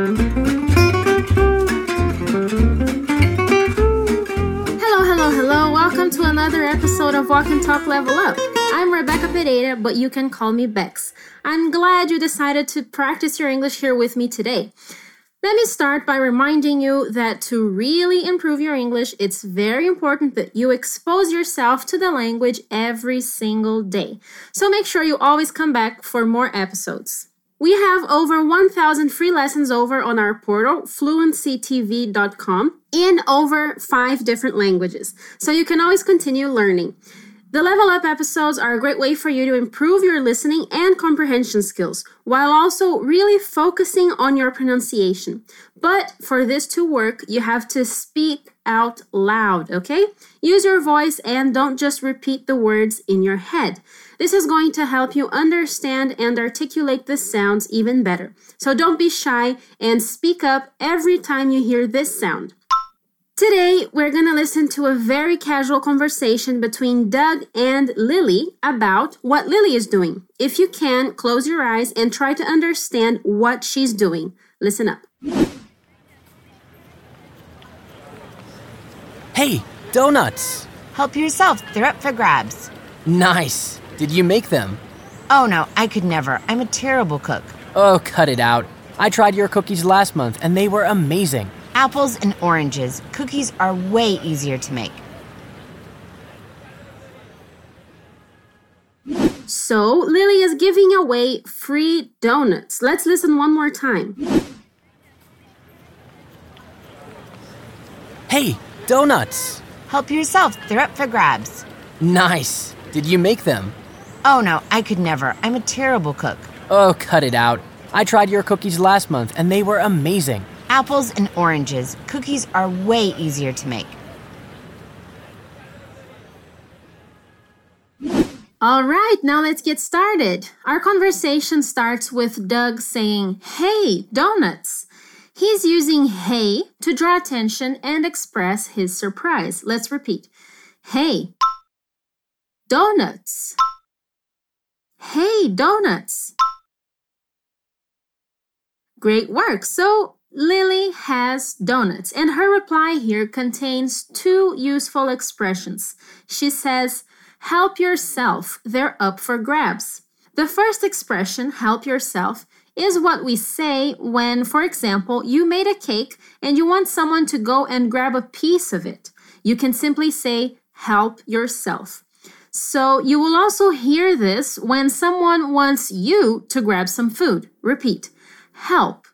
Hello, hello, hello. Welcome to another episode of Walk and Talk Level Up. I'm Rebecca Pereira, but you can call me Bex. I'm glad you decided to practice your English here with me today. Let me start by reminding you that to really improve your English, it's very important that you expose yourself to the language every single day. So make sure you always come back for more episodes. We have over 1,000 free lessons over on our portal, fluencytv.com, in over five different languages. So you can always continue learning. The Level Up episodes are a great way for you to improve your listening and comprehension skills while also really focusing on your pronunciation. But for this to work, you have to speak out loud, okay? Use your voice and don't just repeat the words in your head. This is going to help you understand and articulate the sounds even better. So don't be shy and speak up every time you hear this sound. Today, we're going to listen to a very casual conversation between Doug and Lily about what Lily is doing. If you can, close your eyes and try to understand what she's doing. Listen up. Hey, donuts! Help yourself, they're up for grabs. Nice! Did you make them? Oh no, I could never. I'm a terrible cook. Oh, cut it out. I tried your cookies last month and they were amazing. Apples and oranges. Cookies are way easier to make. So, Lily is giving away free donuts. Let's listen one more time. Hey, donuts! Help yourself, they're up for grabs. Nice! Did you make them? Oh no, I could never. I'm a terrible cook. Oh, cut it out. I tried your cookies last month and they were amazing. Apples and oranges. Cookies are way easier to make. All right, now let's get started. Our conversation starts with Doug saying, Hey, donuts. He's using hey to draw attention and express his surprise. Let's repeat. Hey, donuts. Hey, donuts. Great work. So, Lily has donuts, and her reply here contains two useful expressions. She says, Help yourself, they're up for grabs. The first expression, help yourself, is what we say when, for example, you made a cake and you want someone to go and grab a piece of it. You can simply say, help yourself. So you will also hear this when someone wants you to grab some food. Repeat, help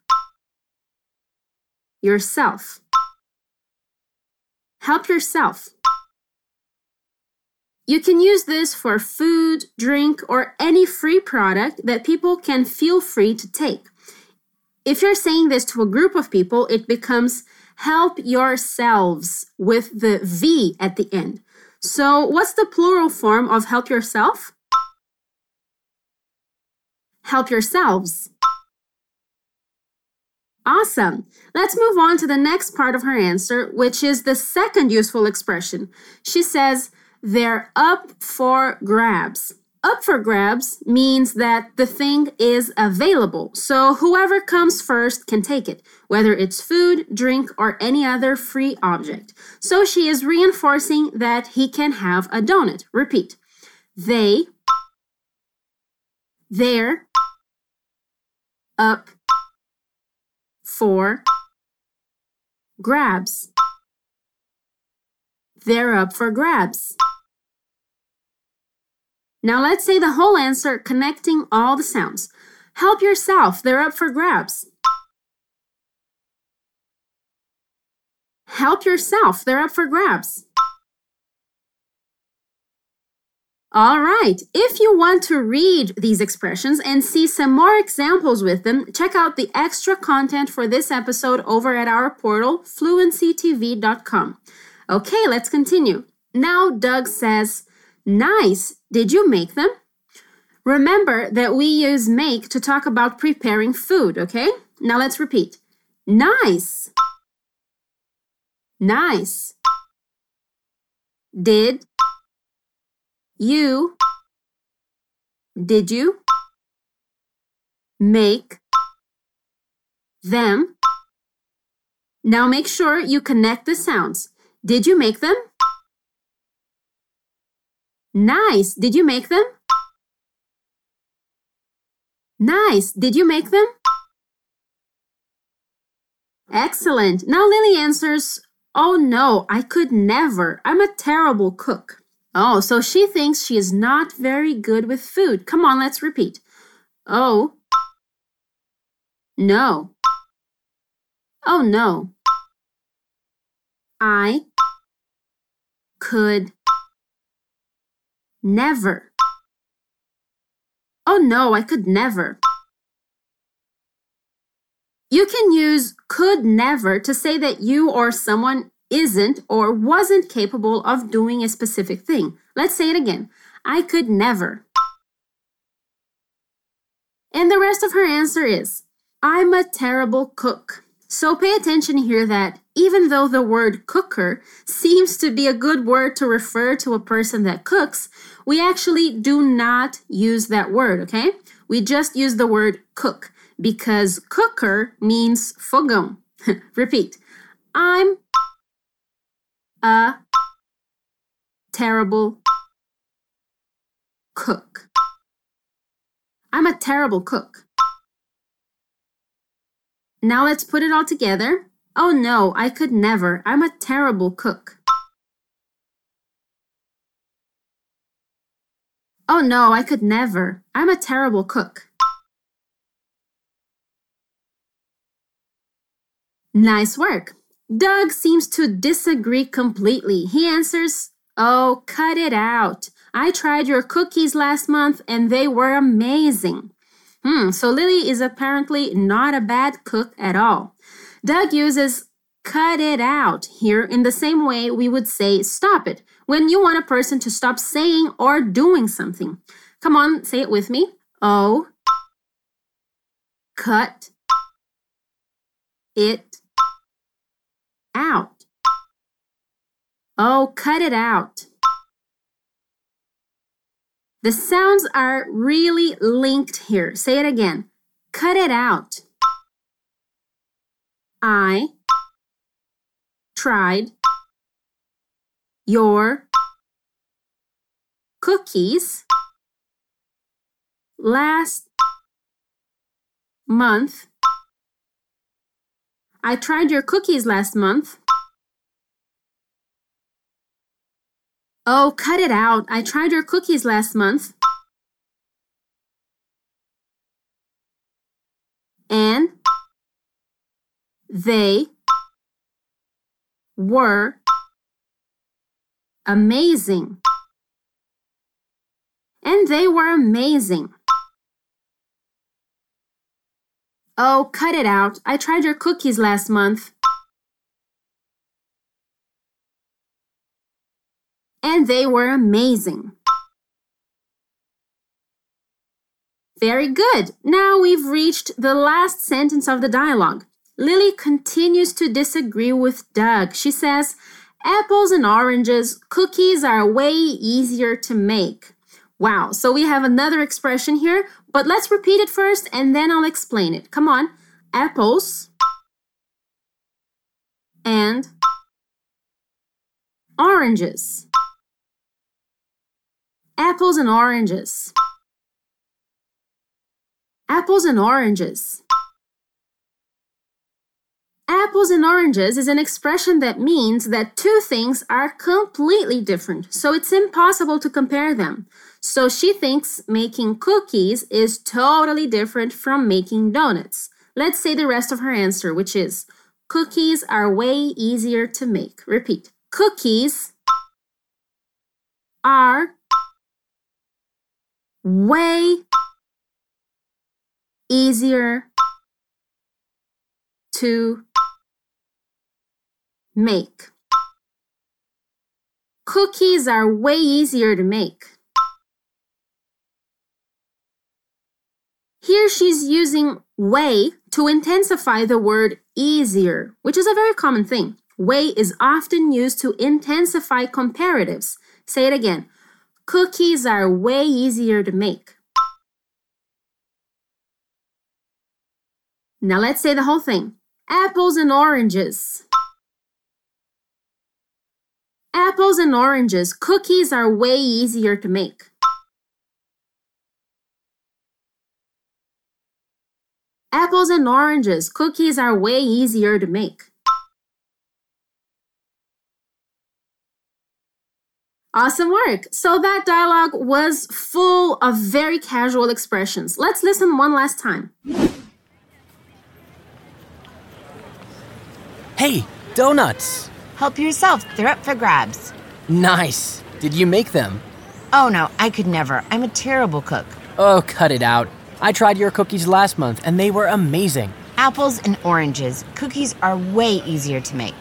yourself. Help yourself. You can use this for food, drink, or any free product that people can feel free to take. If you're saying this to a group of people, it becomes help yourselves with the V at the end. So, what's the plural form of help yourself? Help yourselves. Awesome. Let's move on to the next part of her answer, which is the second useful expression. She says, they're up for grabs. Up for grabs means that the thing is available, so whoever comes first can take it, whether it's food, drink, or any other free object. So she is reinforcing that he can have a donut. Repeat. They, they're, up for grabs. They're up for grabs. Now let's say the whole answer connecting all the sounds. Help yourself, they're up for grabs. Help yourself, they're up for grabs. All right, if you want to read these expressions and see some more examples with them, check out the extra content for this episode over at our portal, fluencytv.com. Okay, let's continue. Now, Doug says, Nice, did you make them? Remember that we use make to talk about preparing food, okay? Now let's repeat. Nice. Nice. Did you did you make them Now make sure you connect the sounds. Did you make them? Nice. Did you make them? Nice. Did you make them? Excellent. Now Lily answers, Oh no, I could never. I'm a terrible cook. Oh, so she thinks she is not very good with food. Come on, let's repeat. Oh, no. Oh no. I could never. Oh no, I could never. You can use could never to say that you or someone isn't or wasn't capable of doing a specific thing. Let's say it again. I could never. And the rest of her answer is I'm a terrible cook. So pay attention here that even though the word cooker seems to be a good word to refer to a person that cooks, we actually do not use that word, okay? We just use the word cook because cooker means fogão. Repeat. I'm a terrible cook. I'm a terrible cook. Now let's put it all together. Oh no, I could never. I'm a terrible cook. Oh no, I could never. I'm a terrible cook. Nice work. Doug seems to disagree completely. He answers, Oh, cut it out. I tried your cookies last month and they were amazing. Hmm, so Lily is apparently not a bad cook at all. Doug uses cut it out here in the same way we would say stop it when you want a person to stop saying or doing something. Come on, say it with me. Oh, cut it out. Oh, cut it out. The sounds are really linked here. Say it again. Cut it out. I tried your cookies last month. I tried your cookies last month. Oh, cut it out. I tried your cookies last month. And they were amazing. And they were amazing. Oh, cut it out. I tried your cookies last month. and they were amazing. Very good. Now we've reached the last sentence of the dialogue. Lily continues to disagree with Doug. She says, Apples and oranges, cookies are way easier to make. Wow, so we have another expression here, but let's repeat it first and then I'll explain it. Come on. Apples and oranges apples and oranges. Apples and oranges. Apples and oranges is an expression that means that two things are completely different, so it's impossible to compare them. So she thinks making cookies is totally different from making donuts. Let's say the rest of her answer, which is cookies are way easier to make. Repeat. Cookies are way easier to make. Cookies are way easier to make. Here she's using way to intensify the word easier, which is a very common thing. Way is often used to intensify comparatives. Say it again. Cookies are way easier to make. Now let's say the whole thing. Apples and oranges. Apples and oranges. Cookies are way easier to make. Apples and oranges. Cookies are way easier to make. Awesome work! So that dialogue was full of very casual expressions. Let's listen one last time. Hey, donuts! Help yourself, they're up for grabs. Nice. Did you make them? Oh no, I could never. I'm a terrible cook. Oh, cut it out. I tried your cookies last month and they were amazing. Apples and oranges. Cookies are way easier to make.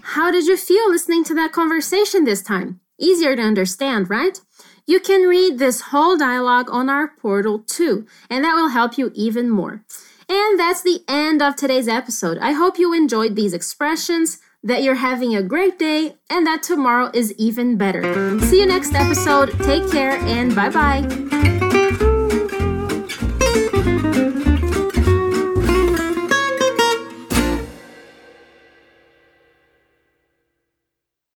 How did you feel listening to that conversation this time? Easier to understand, right? You can read this whole dialogue on our portal too, and that will help you even more. And that's the end of today's episode. I hope you enjoyed these expressions, that you're having a great day, and that tomorrow is even better. See you next episode. Take care and bye bye.